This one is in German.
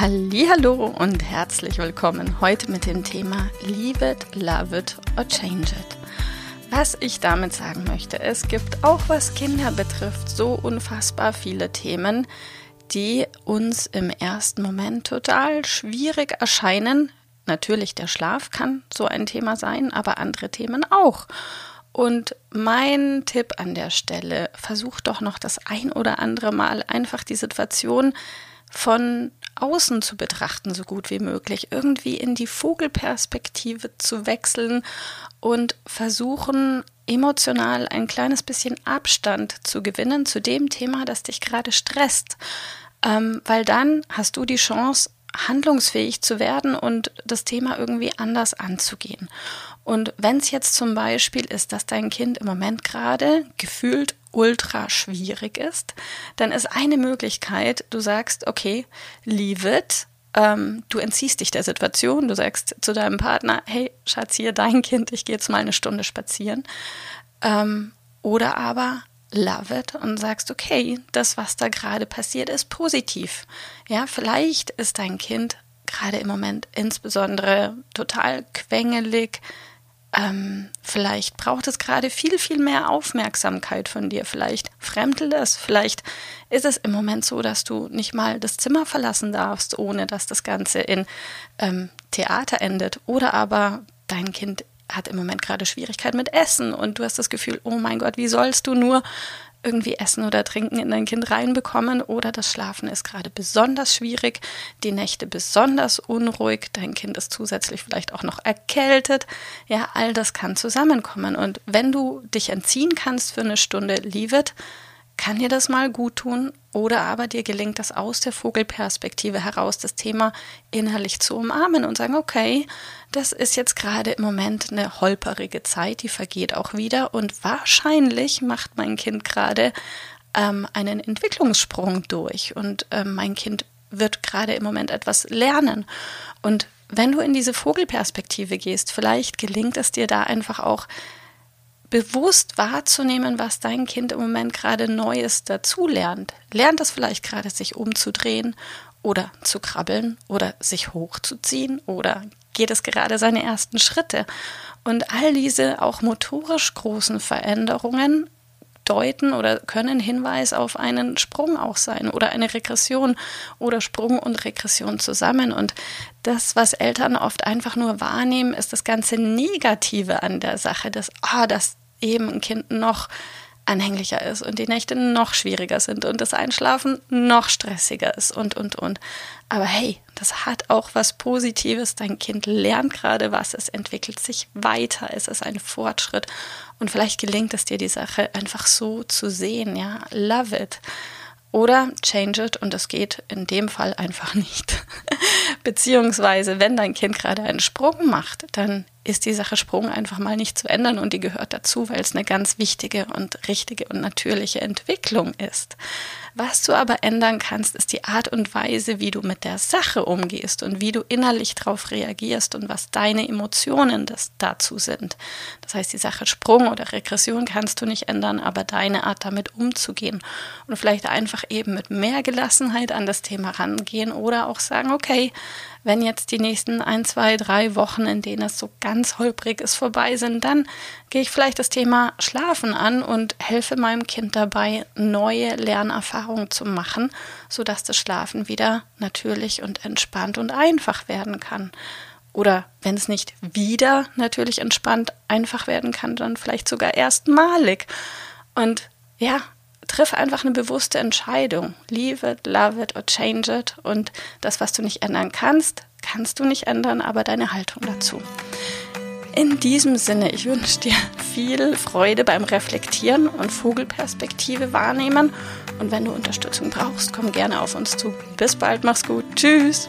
Hallo und herzlich willkommen heute mit dem Thema Leave it, love it or change it. Was ich damit sagen möchte, es gibt auch was Kinder betrifft so unfassbar viele Themen, die uns im ersten Moment total schwierig erscheinen. Natürlich der Schlaf kann so ein Thema sein, aber andere Themen auch. Und mein Tipp an der Stelle, versuch doch noch das ein oder andere Mal einfach die Situation von außen zu betrachten, so gut wie möglich, irgendwie in die Vogelperspektive zu wechseln und versuchen, emotional ein kleines bisschen Abstand zu gewinnen zu dem Thema, das dich gerade stresst. Ähm, weil dann hast du die Chance, handlungsfähig zu werden und das Thema irgendwie anders anzugehen. Und wenn es jetzt zum Beispiel ist, dass dein Kind im Moment gerade gefühlt ultra schwierig ist, dann ist eine Möglichkeit, du sagst, okay, leave it, ähm, du entziehst dich der Situation, du sagst zu deinem Partner, hey, Schatz, hier dein Kind, ich gehe jetzt mal eine Stunde spazieren. Ähm, oder aber love it und sagst, okay, das, was da gerade passiert, ist positiv. Ja, vielleicht ist dein Kind gerade im Moment insbesondere total quengelig, ähm, vielleicht braucht es gerade viel, viel mehr Aufmerksamkeit von dir. Vielleicht fremdelt es. Vielleicht ist es im Moment so, dass du nicht mal das Zimmer verlassen darfst, ohne dass das Ganze in ähm, Theater endet. Oder aber dein Kind hat im Moment gerade Schwierigkeiten mit Essen und du hast das Gefühl, oh mein Gott, wie sollst du nur irgendwie Essen oder Trinken in dein Kind reinbekommen oder das Schlafen ist gerade besonders schwierig, die Nächte besonders unruhig, dein Kind ist zusätzlich vielleicht auch noch erkältet. Ja, all das kann zusammenkommen. Und wenn du dich entziehen kannst für eine Stunde, leave it, kann dir das mal gut tun? Oder aber dir gelingt das aus der Vogelperspektive heraus, das Thema innerlich zu umarmen und sagen, okay, das ist jetzt gerade im Moment eine holperige Zeit, die vergeht auch wieder und wahrscheinlich macht mein Kind gerade ähm, einen Entwicklungssprung durch und ähm, mein Kind wird gerade im Moment etwas lernen. Und wenn du in diese Vogelperspektive gehst, vielleicht gelingt es dir da einfach auch bewusst wahrzunehmen, was dein Kind im Moment gerade Neues dazulernt. Lernt es vielleicht gerade, sich umzudrehen oder zu krabbeln oder sich hochzuziehen oder geht es gerade seine ersten Schritte. Und all diese auch motorisch großen Veränderungen deuten oder können Hinweis auf einen Sprung auch sein oder eine Regression oder Sprung und Regression zusammen. Und das, was Eltern oft einfach nur wahrnehmen, ist das ganze Negative an der Sache, dass, ah, das, eben ein Kind noch anhänglicher ist und die Nächte noch schwieriger sind und das Einschlafen noch stressiger ist und, und, und. Aber hey, das hat auch was Positives. Dein Kind lernt gerade was, es entwickelt sich weiter, es ist ein Fortschritt und vielleicht gelingt es dir, die Sache einfach so zu sehen, ja. Love it. Oder change it und das geht in dem Fall einfach nicht. Beziehungsweise, wenn dein Kind gerade einen Sprung macht, dann ist die Sache Sprung einfach mal nicht zu ändern und die gehört dazu, weil es eine ganz wichtige und richtige und natürliche Entwicklung ist. Was du aber ändern kannst, ist die Art und Weise, wie du mit der Sache umgehst und wie du innerlich darauf reagierst und was deine Emotionen das dazu sind. Das heißt, die Sache Sprung oder Regression kannst du nicht ändern, aber deine Art damit umzugehen und vielleicht einfach eben mit mehr Gelassenheit an das Thema rangehen oder auch sagen, okay, wenn jetzt die nächsten ein, zwei, drei Wochen, in denen es so ganz holprig ist, vorbei sind, dann gehe ich vielleicht das Thema Schlafen an und helfe meinem Kind dabei, neue Lernerfahrungen zu machen, sodass das Schlafen wieder natürlich und entspannt und einfach werden kann. Oder wenn es nicht wieder natürlich entspannt einfach werden kann, dann vielleicht sogar erstmalig. Und ja, triff einfach eine bewusste Entscheidung. Leave it, love it or change it. Und das, was du nicht ändern kannst, kannst du nicht ändern, aber deine Haltung dazu. In diesem Sinne, ich wünsche dir viel Freude beim Reflektieren und Vogelperspektive wahrnehmen. Und wenn du Unterstützung brauchst, komm gerne auf uns zu. Bis bald, mach's gut. Tschüss.